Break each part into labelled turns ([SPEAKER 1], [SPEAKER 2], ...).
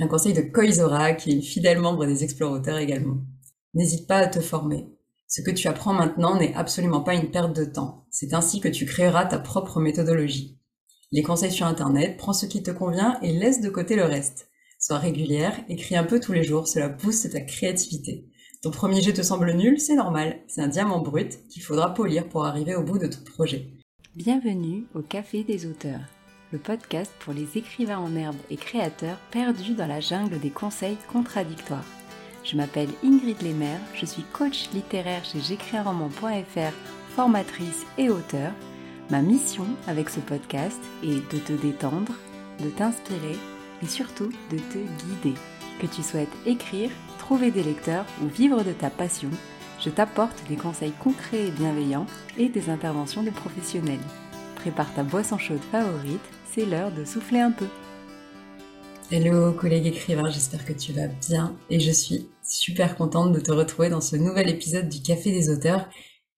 [SPEAKER 1] un conseil de Koizora, qui est fidèle membre des explorateurs également. N'hésite pas à te former. Ce que tu apprends maintenant n'est absolument pas une perte de temps. C'est ainsi que tu créeras ta propre méthodologie. Les conseils sur Internet, prends ce qui te convient et laisse de côté le reste. Sois régulière, écris un peu tous les jours, cela booste ta créativité. Ton premier jet te semble nul, c'est normal, c'est un diamant brut qu'il faudra polir pour arriver au bout de ton projet.
[SPEAKER 2] Bienvenue au Café des auteurs, le podcast pour les écrivains en herbe et créateurs perdus dans la jungle des conseils contradictoires. Je m'appelle Ingrid Lemaire, je suis coach littéraire chez j'écrisunroman.fr, formatrice et auteur. Ma mission avec ce podcast est de te détendre, de t'inspirer et surtout de te guider. Que tu souhaites écrire, trouver des lecteurs ou vivre de ta passion, je t'apporte des conseils concrets et bienveillants et des interventions de professionnels. Prépare ta boisson chaude favorite, c'est l'heure de souffler un peu.
[SPEAKER 1] Hello collègue écrivain, j'espère que tu vas bien et je suis super contente de te retrouver dans ce nouvel épisode du Café des auteurs,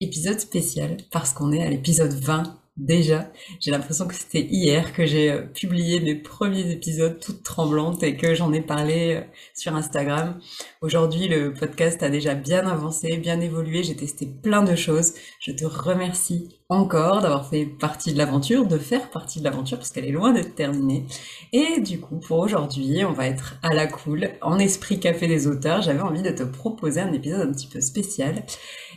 [SPEAKER 1] épisode spécial parce qu'on est à l'épisode 20 déjà. J'ai l'impression que c'était hier que j'ai euh, publié mes premiers épisodes toute tremblante et que j'en ai parlé euh, sur Instagram. Aujourd'hui, le podcast a déjà bien avancé, bien évolué. J'ai testé plein de choses. Je te remercie encore d'avoir fait partie de l'aventure, de faire partie de l'aventure parce qu'elle est loin d'être terminée. Et du coup, pour aujourd'hui, on va être à la cool, en esprit café des auteurs. J'avais envie de te proposer un épisode un petit peu spécial.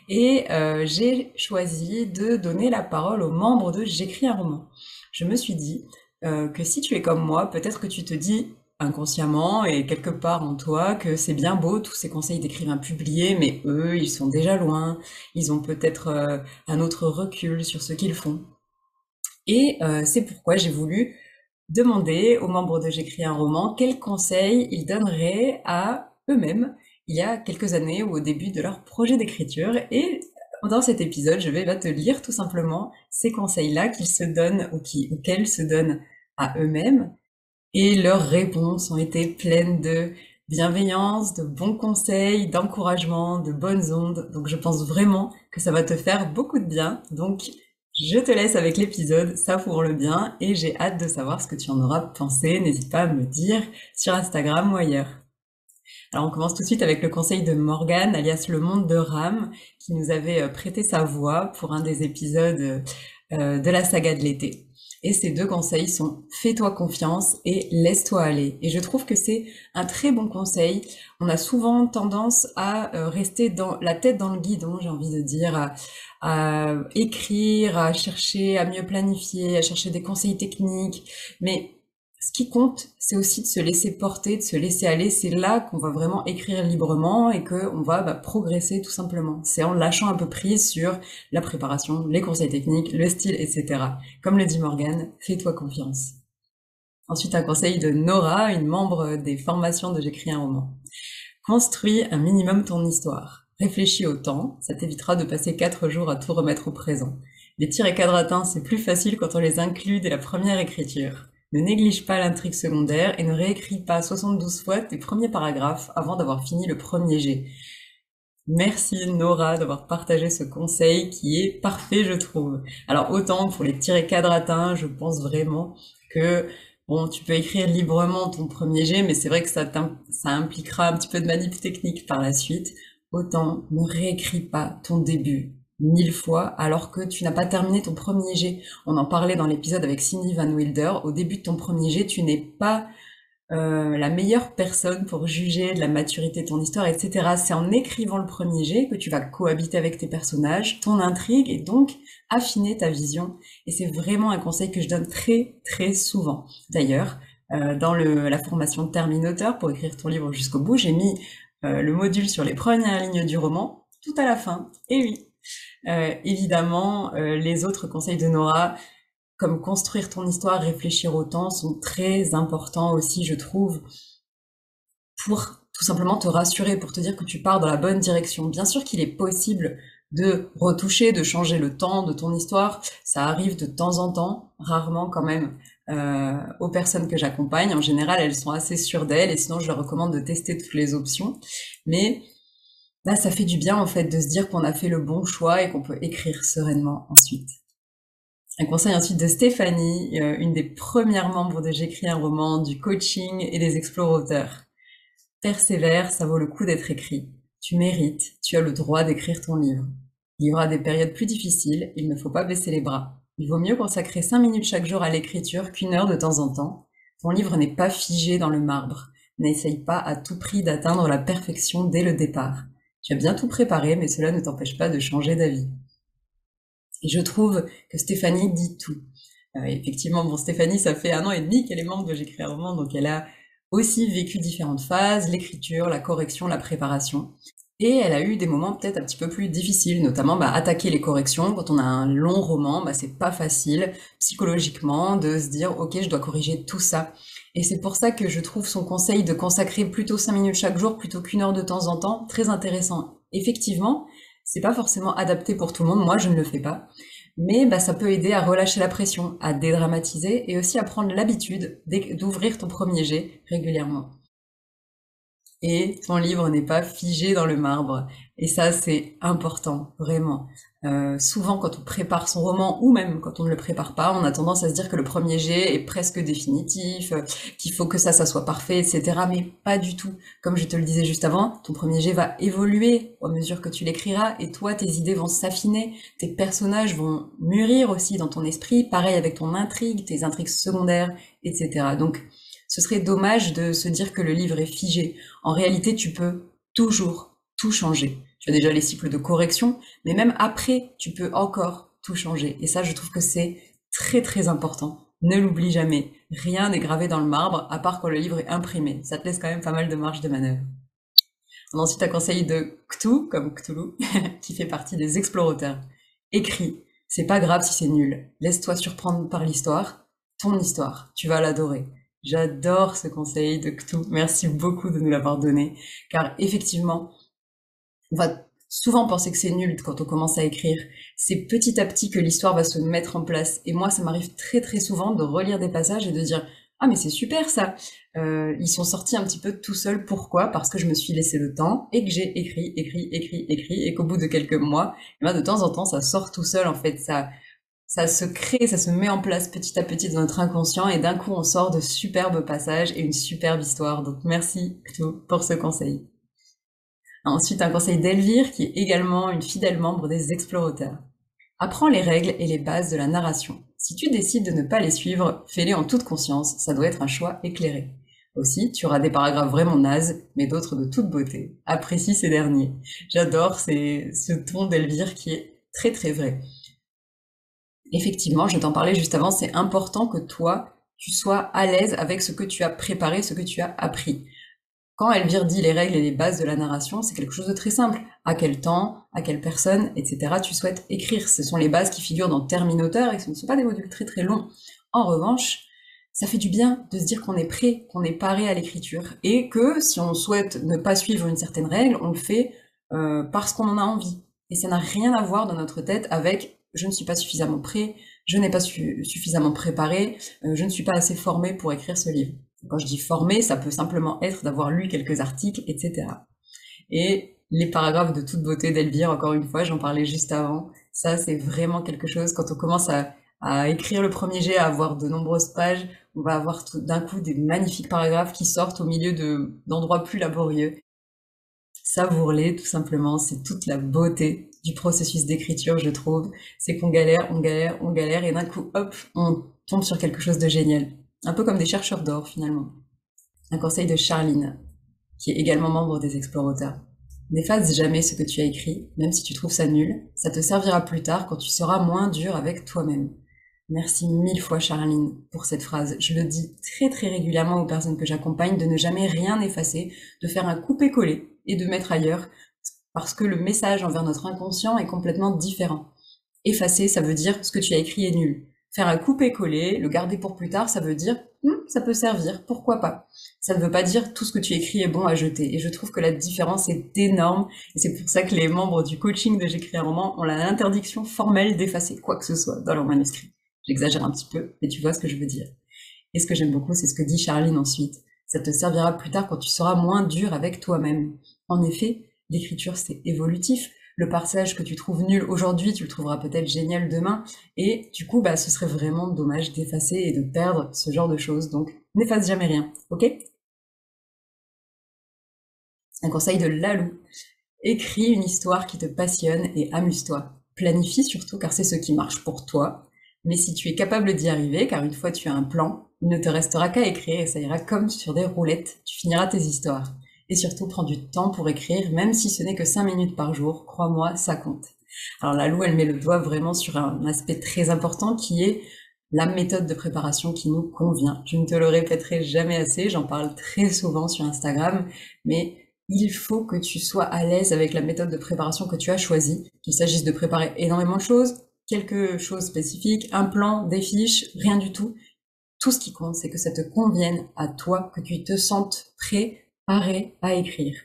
[SPEAKER 1] Et euh, j'ai choisi de donner la parole aux membres J'écris un roman. Je me suis dit euh, que si tu es comme moi, peut-être que tu te dis inconsciemment et quelque part en toi que c'est bien beau tous ces conseils d'écrivains publiés, mais eux, ils sont déjà loin, ils ont peut-être euh, un autre recul sur ce qu'ils font. Et c'est pourquoi j'ai voulu demander aux membres de J'écris un roman quels conseils ils donneraient à eux-mêmes il y a quelques années ou au début de leur projet d'écriture. Et dans cet épisode, je vais te lire tout simplement ces conseils-là qu'ils se donnent ou qu'elles se donnent à eux-mêmes. Et leurs réponses ont été pleines de bienveillance, de bons conseils, d'encouragement, de bonnes ondes. Donc je pense vraiment que ça va te faire beaucoup de bien. Donc je te laisse avec l'épisode, ça pour le bien, et j'ai hâte de savoir ce que tu en auras pensé. N'hésite pas à me dire sur Instagram ou ailleurs. Alors on commence tout de suite avec le conseil de Morgane, alias le monde de Ram, qui nous avait euh, prêté sa voix pour un des épisodes euh, de la saga de l'été. Et ces deux conseils sont fais-toi confiance et laisse-toi aller. Et je trouve que c'est un très bon conseil. On a souvent tendance à euh, rester dans la tête dans le guidon, j'ai envie de dire, à, à, écrire, à chercher à mieux planifier, à chercher des conseils techniques. Mais ce qui compte, c'est aussi de se laisser porter, de se laisser aller. C'est là qu'on va vraiment écrire librement et qu'on va bah, progresser tout simplement. C'est en lâchant un peu prise sur la préparation, les conseils techniques, le style, etc. Comme le dit Morgan, fais-toi confiance. Ensuite, un conseil de Nora, une membre des formations de J'écris un roman. Construis un minimum ton histoire. Réfléchis au temps, ça t'évitera de passer quatre jours à tout remettre au présent. Les tirs et quadratins, c'est plus facile quand on les inclut dès la première écriture. Ne néglige pas l'intrigue secondaire et ne réécris pas 72 fois tes premiers paragraphes avant d'avoir fini le premier jet. Merci Nora d'avoir partagé ce conseil qui est parfait, je trouve. Alors autant pour les tirés quadratins, je pense vraiment que bon, tu peux écrire librement ton premier jet, mais c'est vrai que ça, ça impliquera un petit peu de manip technique par la suite. Autant ne réécris pas ton début mille fois alors que tu n'as pas terminé ton premier jet. On en parlait dans l'épisode avec Cindy Van Wilder. Au début de ton premier jet, tu n'es pas euh, la meilleure personne pour juger de la maturité de ton histoire, etc. C'est en écrivant le premier jet que tu vas cohabiter avec tes personnages, ton intrigue et donc affiner ta vision. Et c'est vraiment un conseil que je donne très très souvent. D'ailleurs, euh, dans la formation Terminateur pour écrire ton livre jusqu'au bout, j'ai mis euh, le module sur les premières lignes du roman tout à la fin. Et oui, euh, évidemment, euh, les autres conseils de Nora, comme construire ton histoire, réfléchir au temps, sont très importants aussi, je trouve, pour tout simplement te rassurer, pour te dire que tu pars dans la bonne direction. Bien sûr qu'il est possible de retoucher, de changer le temps de ton histoire. Ça arrive de temps en temps, rarement quand même, euh, aux personnes que j'accompagne. En général, elles sont assez sûres d'elles et sinon je leur recommande de tester toutes les options. Mais Là, ça fait du bien en fait de se dire qu'on a fait le bon choix et qu'on peut écrire sereinement ensuite. Un conseil ensuite de Stéphanie, euh, une des premières membres de J'écris un roman, du coaching et des explorateurs. Persévère, ça vaut le coup d'être écrit. Tu mérites, tu as le droit d'écrire ton livre. Il y aura des périodes plus difficiles, il ne faut pas baisser les bras. Il vaut mieux consacrer 5 minutes chaque jour à l'écriture qu'une heure de temps en temps. Ton livre n'est pas figé dans le marbre. N'essaye pas à tout prix d'atteindre la perfection dès le départ. Tu as bien tout préparé, mais cela ne t'empêche pas de changer d'avis. Et je trouve que Stéphanie dit tout. Euh, effectivement, bon, Stéphanie, ça fait un an et demi qu'elle est membre de J'écris un roman, donc elle a aussi vécu différentes phases, l'écriture, la correction, la préparation. Et elle a eu des moments peut-être un petit peu plus difficiles, notamment bah, attaquer les corrections. Quand on a un long roman, bah, c'est pas facile psychologiquement de se dire ok, je dois corriger tout ça. Et c'est pour ça que je trouve son conseil de consacrer plutôt 5 minutes chaque jour plutôt qu'une heure de temps en temps très intéressant. Effectivement, c'est pas forcément adapté pour tout le monde. Moi, je ne le fais pas. Mais bah, ça peut aider à relâcher la pression, à dédramatiser et aussi à prendre l'habitude d'ouvrir ton premier jet régulièrement et ton livre n'est pas figé dans le marbre. Et ça, c'est important, vraiment. Euh, souvent, quand on prépare son roman, ou même quand on ne le prépare pas, on a tendance à se dire que le premier jet est presque définitif, euh, qu'il faut que ça, ça soit parfait, etc. Mais pas du tout. Comme je te le disais juste avant, ton premier jet va évoluer au mesure que tu l'écriras, et toi, tes idées vont s'affiner, tes personnages vont mûrir aussi dans ton esprit, pareil avec ton intrigue, tes intrigues secondaires, etc. Donc, ce serait dommage de se dire que le livre est figé. En réalité, tu peux toujours tout changer. Tu as déjà les cycles de correction, mais même après, tu peux encore tout changer. Et ça, je trouve que c'est très très important. Ne l'oublie jamais. Rien n'est gravé dans le marbre, à part quand le livre est imprimé. Ça te laisse quand même pas mal de marge de manœuvre. On a ensuite un conseil de Cthulhu, comme Cthulhu, qui fait partie des explorateurs. Écris. C'est pas grave si c'est nul. Laisse-toi surprendre par l'histoire. Ton histoire. Tu vas l'adorer. J'adore ce conseil de Cthou. Merci beaucoup de nous l'avoir donné. Car effectivement, on va souvent penser que c'est nul quand on commence à écrire. C'est petit à petit que l'histoire va se mettre en place. Et moi, ça m'arrive très très souvent de relire des passages et de dire ah mais c'est super ça. Euh, ils sont sortis un petit peu tout seuls. Pourquoi? Parce que je me suis laissé le temps et que j'ai écrit, écrit, écrit, écrit et qu'au bout de quelques mois, eh ben, de temps en temps, ça sort tout seul en fait. Ça, ça se crée, ça se met en place petit à petit dans notre inconscient et d'un coup on sort de superbes passages et une superbe histoire. Donc merci pour ce conseil. Ensuite un conseil d'Elvire qui est également une fidèle membre des explorateurs. Apprends les règles et les bases de la narration. Si tu décides de ne pas les suivre, fais-les en toute conscience, ça doit être un choix éclairé. Aussi, tu auras des paragraphes vraiment nazes, mais d'autres de toute beauté. Apprécie ces derniers. J'adore ce ton d'Elvire qui est très très vrai effectivement, je t'en parlais juste avant, c'est important que toi, tu sois à l'aise avec ce que tu as préparé, ce que tu as appris. Quand Elvire dit les règles et les bases de la narration, c'est quelque chose de très simple. À quel temps, à quelle personne, etc. tu souhaites écrire. Ce sont les bases qui figurent dans Terminator et ce ne sont pas des modules très très longs. En revanche, ça fait du bien de se dire qu'on est prêt, qu'on est paré à l'écriture et que si on souhaite ne pas suivre une certaine règle, on le fait euh, parce qu'on en a envie. Et ça n'a rien à voir dans notre tête avec je ne suis pas suffisamment prêt, je n'ai pas suffisamment préparé, euh, je ne suis pas assez formé pour écrire ce livre. Quand je dis formé, ça peut simplement être d'avoir lu quelques articles, etc. Et les paragraphes de toute beauté d'Elvire, encore une fois, j'en parlais juste avant, ça c'est vraiment quelque chose, quand on commence à, écrire le premier jet, à avoir de nombreuses pages, on va avoir d'un coup des magnifiques paragraphes qui sortent au milieu d'endroits plus laborieux. Savourez tout simplement, c'est toute la beauté du processus d'écriture, je trouve. C'est qu'on galère, on galère, on galère, et d'un coup, hop, on tombe sur quelque chose de génial. Un peu comme des chercheurs d'or, finalement. Un conseil de Charline, qui est également membre des explorateurs. N'efface jamais ce que tu as écrit, même si tu trouves ça nul. Ça te servira plus tard quand tu seras moins dur avec toi-même. Merci mille fois Charline pour cette phrase. Je le dis très très régulièrement aux personnes que j'accompagne de ne jamais rien effacer, de faire un coupé-coller et de mettre ailleurs parce que le message envers notre inconscient est complètement différent. Effacer, ça veut dire ce que tu as écrit est nul. Faire un couper-coller, le garder pour plus tard, ça veut dire hm, ça peut servir, pourquoi pas. Ça ne veut pas dire tout ce que tu écris est bon à jeter. Et je trouve que la différence est énorme. Et c'est pour ça que les membres du coaching de J'écris un roman ont l'interdiction formelle d'effacer quoi que ce soit dans leur manuscrit. J'exagère un petit peu, mais tu vois ce que je veux dire. Et ce que j'aime beaucoup, c'est ce que dit Charline ensuite. Ça te servira plus tard quand tu seras moins dur avec toi-même. En effet, l'écriture c'est évolutif. le passage que tu trouves nul aujourd'hui, tu le trouveras peut-être génial demain. Et du coup, bah, ce serait vraiment dommage d'effacer et de perdre ce genre de choses. Donc, n'efface jamais rien, ok? Un conseil de Lalou. Écris une histoire qui te passionne et amuse-toi. Planifie surtout car c'est ce qui marche pour toi. Mais si tu es capable d'y arriver, car une fois tu as un plan, il ne te restera qu'à écrire et ça ira comme sur des roulettes. Tu finiras tes histoires. Et surtout, prends du temps pour écrire, même si ce n'est que 5 minutes par jour. Crois-moi, ça compte. Alors la Lou, elle met le doigt vraiment sur un aspect très important qui est la méthode de préparation qui nous convient. Je ne te le répéterai jamais assez, j'en parle très souvent sur Instagram, mais il faut que tu sois à l'aise avec la méthode de préparation que tu as choisie, qu'il s'agisse de préparer énormément de choses, quelque chose spécifique, un plan, des fiches, rien du tout. Tout ce qui compte, c'est que ça te convienne à toi, que tu te sentes prêt, paré à écrire.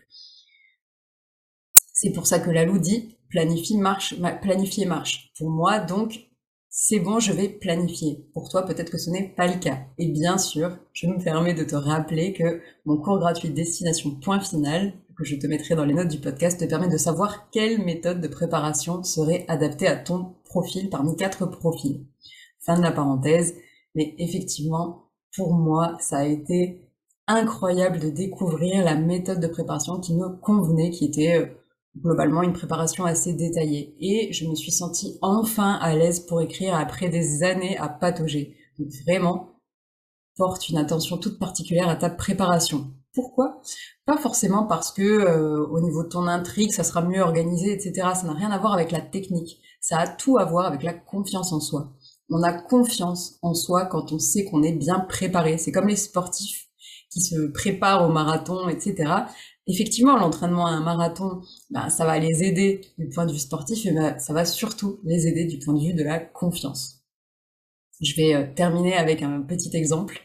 [SPEAKER 1] C'est pour ça que la Lou dit planifie marche, planifier marche. Pour moi, donc, c'est bon, je vais planifier. Pour toi, peut-être que ce n'est pas le cas. Et bien sûr, je me permets de te rappeler que mon cours gratuit Destination Point Final, que je te mettrai dans les notes du podcast, te permet de savoir quelle méthode de préparation serait adaptée à ton profil parmi quatre profils. Fin de la parenthèse. Mais effectivement, pour moi, ça a été incroyable de découvrir la méthode de préparation qui me convenait, qui était euh, globalement une préparation assez détaillée. Et je me suis sentie enfin à l'aise pour écrire après des années à patauger. Donc vraiment, porte une attention toute particulière à ta préparation. Pourquoi? Pas forcément parce que euh, au niveau de ton intrigue, ça sera mieux organisé, etc. Ça n'a rien à voir avec la technique. Ça a tout à voir avec la confiance en soi. On a confiance en soi quand on sait qu'on est bien préparé. C'est comme les sportifs qui se préparent au marathon, etc effectivement, l'entraînement à un marathon, bah, ça va les aider du point de vue sportif, et bah, ça va surtout les aider du point de vue de la confiance. Je vais euh, terminer avec un petit exemple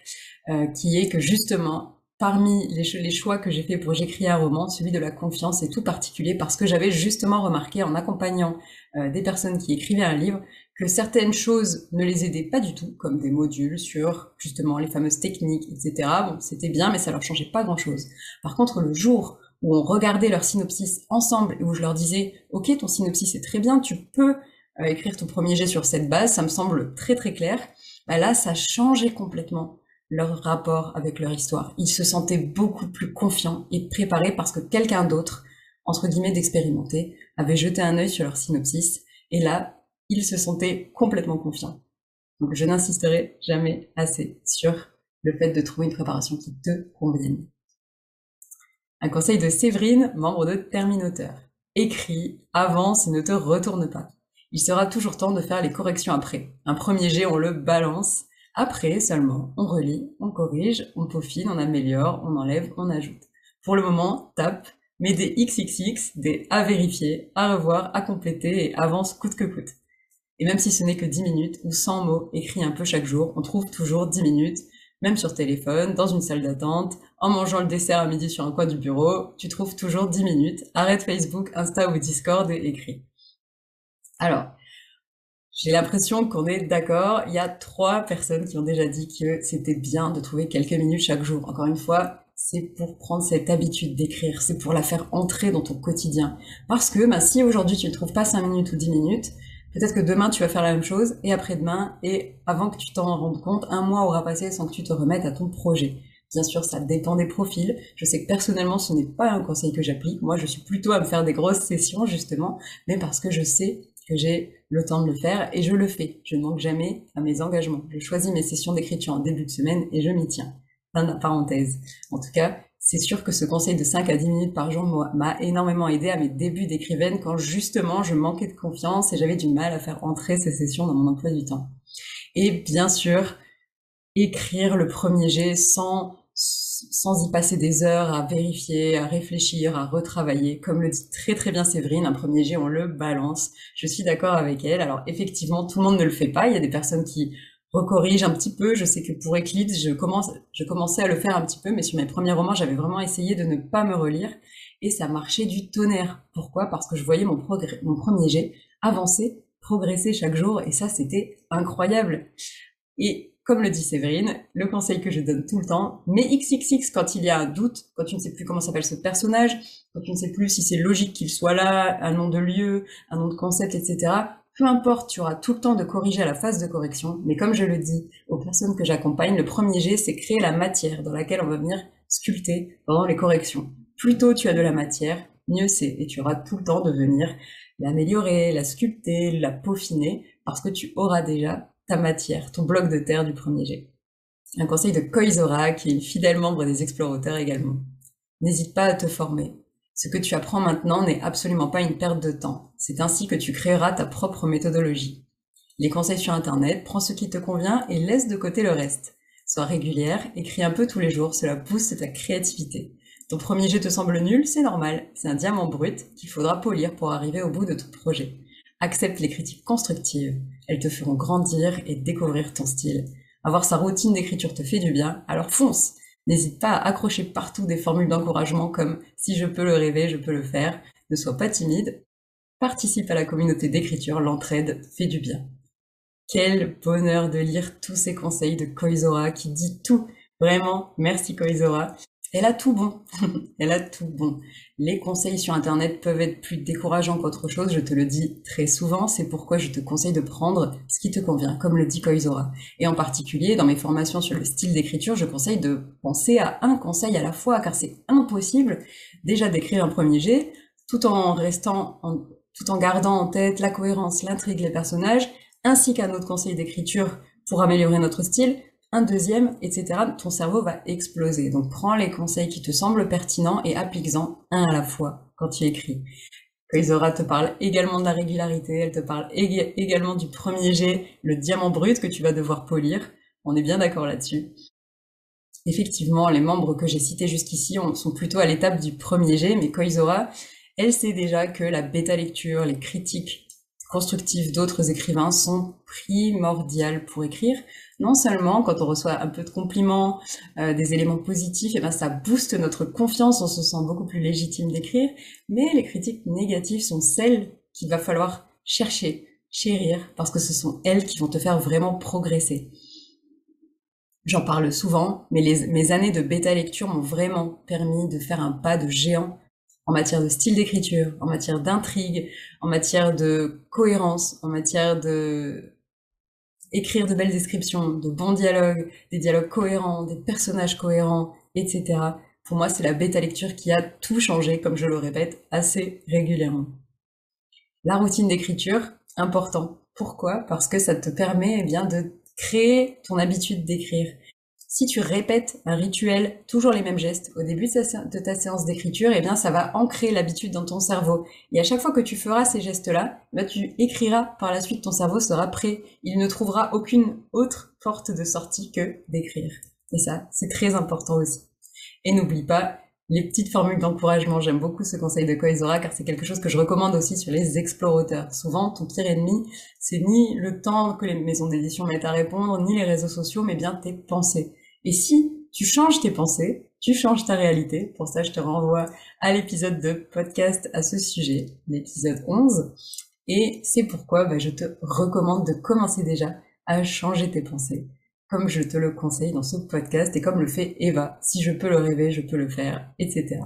[SPEAKER 1] euh, qui est que justement, parmi les, choix que j'ai fait pour j'écris un roman, celui de la confiance est tout particulier parce que j'avais justement remarqué en accompagnant euh, des personnes qui écrivaient un livre que certaines choses ne les aidaient pas du tout, comme des modules sur justement les fameuses techniques, etc. Bon, c'était bien, mais ça leur changeait pas grand-chose. Par contre, le jour où on regardait leur synopsis ensemble et où je leur disais, ok, ton synopsis est très bien, tu peux euh, écrire ton premier jet sur cette base, ça me semble très très clair. Bah là, ça changeait complètement leur rapport avec leur histoire. Ils se sentaient beaucoup plus confiants et préparés parce que quelqu'un d'autre, entre guillemets d'expérimenté, avait jeté un œil sur leur synopsis. Et là, ils se sentaient complètement confiants. Donc je n'insisterai jamais assez sur le fait de trouver une préparation qui te convienne. Un conseil de Séverine, membre de Terminateur. Écris, avance et ne te retourne pas. Il sera toujours temps de faire les corrections après. Un premier jet, on le balance. Après seulement, on relit, on corrige, on peaufine, on améliore, on enlève, on ajoute. Pour le moment, tape, mets des XXX, des à vérifier, à revoir, à compléter et avance coûte que coûte. Et même si ce n'est que 10 minutes ou 100 mots écrits un peu chaque jour, on trouve toujours 10 minutes, même sur téléphone, dans une salle d'attente, en mangeant le dessert à midi sur un coin du bureau, tu trouves toujours 10 minutes. Arrête Facebook, Insta ou Discord et écris. Alors, j'ai l'impression qu'on est d'accord. Il y a trois personnes qui ont déjà dit que c'était bien de trouver quelques minutes chaque jour. Encore une fois, c'est pour prendre cette habitude d'écrire, c'est pour la faire entrer dans ton quotidien. Parce que bah, si aujourd'hui tu ne trouves pas 5 minutes ou 10 minutes, Peut-être que demain tu vas faire la même chose et après-demain et avant que tu t'en rendes compte, un mois aura passé sans que tu te remettes à ton projet. Bien sûr, ça dépend des profils. Je sais que personnellement, ce n'est pas un conseil que j'applique. Moi, je suis plutôt à me faire des grosses sessions, justement, mais parce que je sais que j'ai le temps de le faire et je le fais. Je ne manque jamais à mes engagements. Je choisis mes sessions d'écriture en début de semaine et je m'y tiens. Fin parenthèse. En tout cas, c'est sûr que ce conseil de 5 à 10 minutes par jour m'a énormément aidé à mes débuts d'écrivaine quand justement je manquais de confiance et j'avais du mal à faire entrer ces sessions dans mon emploi du temps. Et bien sûr, écrire le premier jet sans sans y passer des heures à vérifier, à réfléchir, à retravailler. Comme le dit très très bien Séverine, un premier jet, on le balance. Je suis d'accord avec elle. Alors effectivement, tout le monde ne le fait pas. Il y a des personnes qui recorrige un petit peu. Je sais que pour Eclipse, je commence, je commençais à le faire un petit peu, mais sur mes premiers romans, j'avais vraiment essayé de ne pas me relire et ça marchait du tonnerre. Pourquoi? Parce que je voyais mon, mon premier jet avancer, progresser chaque jour et ça, c'était incroyable. Et comme le dit Séverine, le conseil que je donne tout le temps, mais XXX quand il y a un doute, quand tu ne sais plus comment s'appelle ce personnage, quand tu ne sais plus si c'est logique qu'il soit là, un nom de lieu, un nom de concept, etc. Peu importe, tu auras tout le temps de corriger à la phase de correction, mais comme je le dis aux personnes que j'accompagne, le premier G, c'est créer la matière dans laquelle on va venir sculpter pendant les corrections. Plus tôt tu as de la matière, mieux c'est, et tu auras tout le temps de venir l'améliorer, la sculpter, la peaufiner, parce que tu auras déjà matière, ton bloc de terre du premier jet. Un conseil de Koizora, qui est fidèle membre des explorateurs également. N'hésite pas à te former. Ce que tu apprends maintenant n'est absolument pas une perte de temps. C'est ainsi que tu créeras ta propre méthodologie. Les conseils sur Internet, prends ce qui te convient et laisse de côté le reste. Sois régulière, écris un peu tous les jours, cela booste ta créativité. Ton premier jet te semble nul, c'est normal, c'est un diamant brut qu'il faudra polir pour arriver au bout de ton projet. Accepte les critiques constructives, elles te feront grandir et découvrir ton style. Avoir sa routine d'écriture te fait du bien, alors fonce N'hésite pas à accrocher partout des formules d'encouragement comme si je peux le rêver, je peux le faire. Ne sois pas timide. Participe à la communauté d'écriture, l'entraide fait du bien. Quel bonheur de lire tous ces conseils de Koizora qui dit tout. Vraiment, merci Koizora. Elle a tout bon. Elle a tout bon. Les conseils sur Internet peuvent être plus décourageants qu'autre chose, je te le dis très souvent, c'est pourquoi je te conseille de prendre ce qui te convient, comme le dit Koizora. Et en particulier, dans mes formations sur le style d'écriture, je conseille de penser à un conseil à la fois, car c'est impossible déjà d'écrire un premier jet, tout en restant, tout en gardant en tête la cohérence, l'intrigue, les personnages, ainsi qu'un autre conseil d'écriture pour améliorer notre style, un deuxième, etc., ton cerveau va exploser. Donc prends les conseils qui te semblent pertinents et applique-en un à la fois quand tu écris. Isora te parle également de la régularité, elle te parle également du premier jet, le diamant brut que tu vas devoir polir. On est bien d'accord là-dessus. Effectivement, les membres que j'ai cités jusqu'ici sont plutôt à l'étape du premier jet, mais Koizora, elle sait déjà que la bêta lecture, les critiques constructives d'autres écrivains sont primordiales pour écrire non seulement quand on reçoit un peu de compliments, euh, des éléments positifs, et eh ben ça booste notre confiance, on se sent beaucoup plus légitime d'écrire, mais les critiques négatives sont celles qu'il va falloir chercher, chérir, parce que ce sont elles qui vont te faire vraiment progresser. J'en parle souvent, mais mes années de bêta lecture m'ont vraiment permis de faire un pas de géant en matière de style d'écriture, en matière d'intrigue, en matière de cohérence, en matière de écrire de belles descriptions, de bons dialogues, des dialogues cohérents, des personnages cohérents, etc. Pour moi, c'est la bêta lecture qui a tout changé, comme je le répète assez régulièrement. La routine d'écriture, important. Pourquoi? Parce que ça te permet eh bien de créer ton habitude d'écrire. Si tu répètes un rituel, toujours les mêmes gestes, au début de ta séance d'écriture, eh bien, ça va ancrer l'habitude dans ton cerveau. Et à chaque fois que tu feras ces gestes-là, bah, tu écriras par la suite, ton cerveau sera prêt. Il ne trouvera aucune autre porte de sortie que d'écrire. Et ça, c'est très important aussi. Et n'oublie pas les petites formules d'encouragement. J'aime beaucoup ce conseil de Koizora car c'est quelque chose que je recommande aussi sur les explorateurs. Souvent, ton pire ennemi, c'est ni le temps que les maisons d'édition mettent à répondre, ni les réseaux sociaux, mais bien tes pensées. Et si tu changes tes pensées, tu changes ta réalité. Pour ça, je te renvoie à l'épisode de podcast à ce sujet, l'épisode 11. Et c'est pourquoi bah, je te recommande de commencer déjà à changer tes pensées, comme je te le conseille dans ce podcast et comme le fait Eva. Si je peux le rêver, je peux le faire, etc.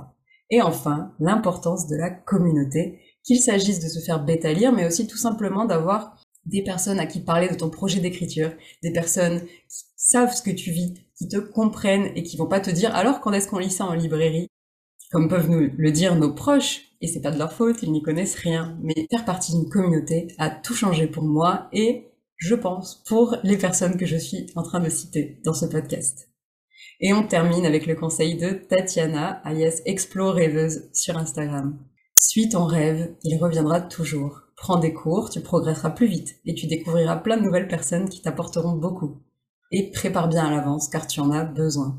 [SPEAKER 1] Et enfin, l'importance de la communauté, qu'il s'agisse de se faire bêta lire, mais aussi tout simplement d'avoir des personnes à qui parler de ton projet d'écriture, des personnes qui savent ce que tu vis, qui te comprennent et qui vont pas te dire alors quand est-ce qu'on lit ça en librairie, comme peuvent nous le dire nos proches, et c'est pas de leur faute, ils n'y connaissent rien, mais faire partie d'une communauté a tout changé pour moi et je pense pour les personnes que je suis en train de citer dans ce podcast. Et on termine avec le conseil de Tatiana, alias Explore Rêveuse sur Instagram. Suis ton rêve, il reviendra toujours. Prends des cours, tu progresseras plus vite et tu découvriras plein de nouvelles personnes qui t'apporteront beaucoup. Et prépare bien à l'avance car tu en as besoin.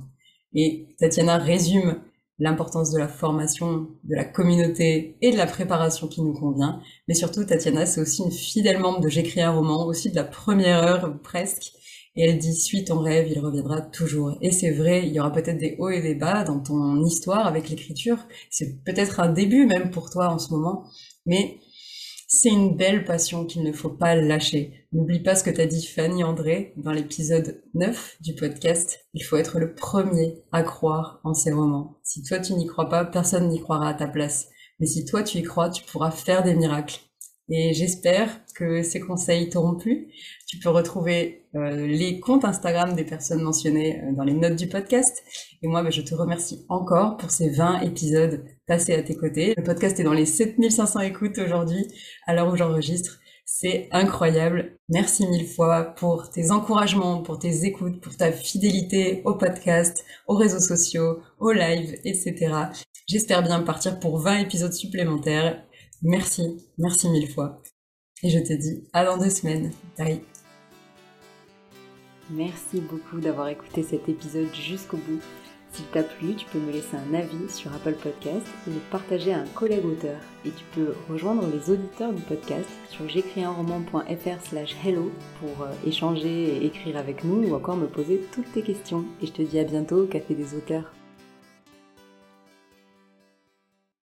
[SPEAKER 1] Et Tatiana résume l'importance de la formation, de la communauté et de la préparation qui nous convient. Mais surtout, Tatiana, c'est aussi une fidèle membre de J'écris un roman, aussi de la première heure presque. Et elle dit, suis ton rêve, il reviendra toujours. Et c'est vrai, il y aura peut-être des hauts et des bas dans ton histoire avec l'écriture. C'est peut-être un début même pour toi en ce moment. Mais C'est une belle passion qu'il ne faut pas lâcher. N'oublie pas ce que t'as dit Fanny André dans l'épisode 9 du podcast. Il faut être le premier à croire en ces moments. Si toi tu n'y crois pas, personne n'y croira à ta place. Mais si toi tu y crois, tu pourras faire des miracles. Et j'espère que ces conseils t'auront plu. Tu peux retrouver euh, les comptes Instagram des personnes mentionnées euh, dans les notes du podcast. Et moi, bah, je te remercie encore pour ces 20 épisodes passés à tes côtés. Le podcast est dans les 7500 écoutes aujourd'hui, à l'heure où j'enregistre. C'est incroyable. Merci mille fois pour tes encouragements, pour tes écoutes, pour ta fidélité au podcast, aux réseaux sociaux, aux lives, etc. J'espère bien partir pour 20 épisodes supplémentaires Merci, merci mille fois. Et je te dis à dans deux semaines. Bye.
[SPEAKER 2] Merci beaucoup d'avoir écouté cet épisode jusqu'au bout. S'il t'a plu, tu peux me laisser un avis sur Apple Podcast ou le partager à un collègue auteur. Et tu peux rejoindre les auditeurs du podcast sur j'écrisunroman.fr slash hello pour euh, échanger et écrire avec nous ou encore me poser toutes tes questions. Et je te dis à bientôt au Café des auteurs.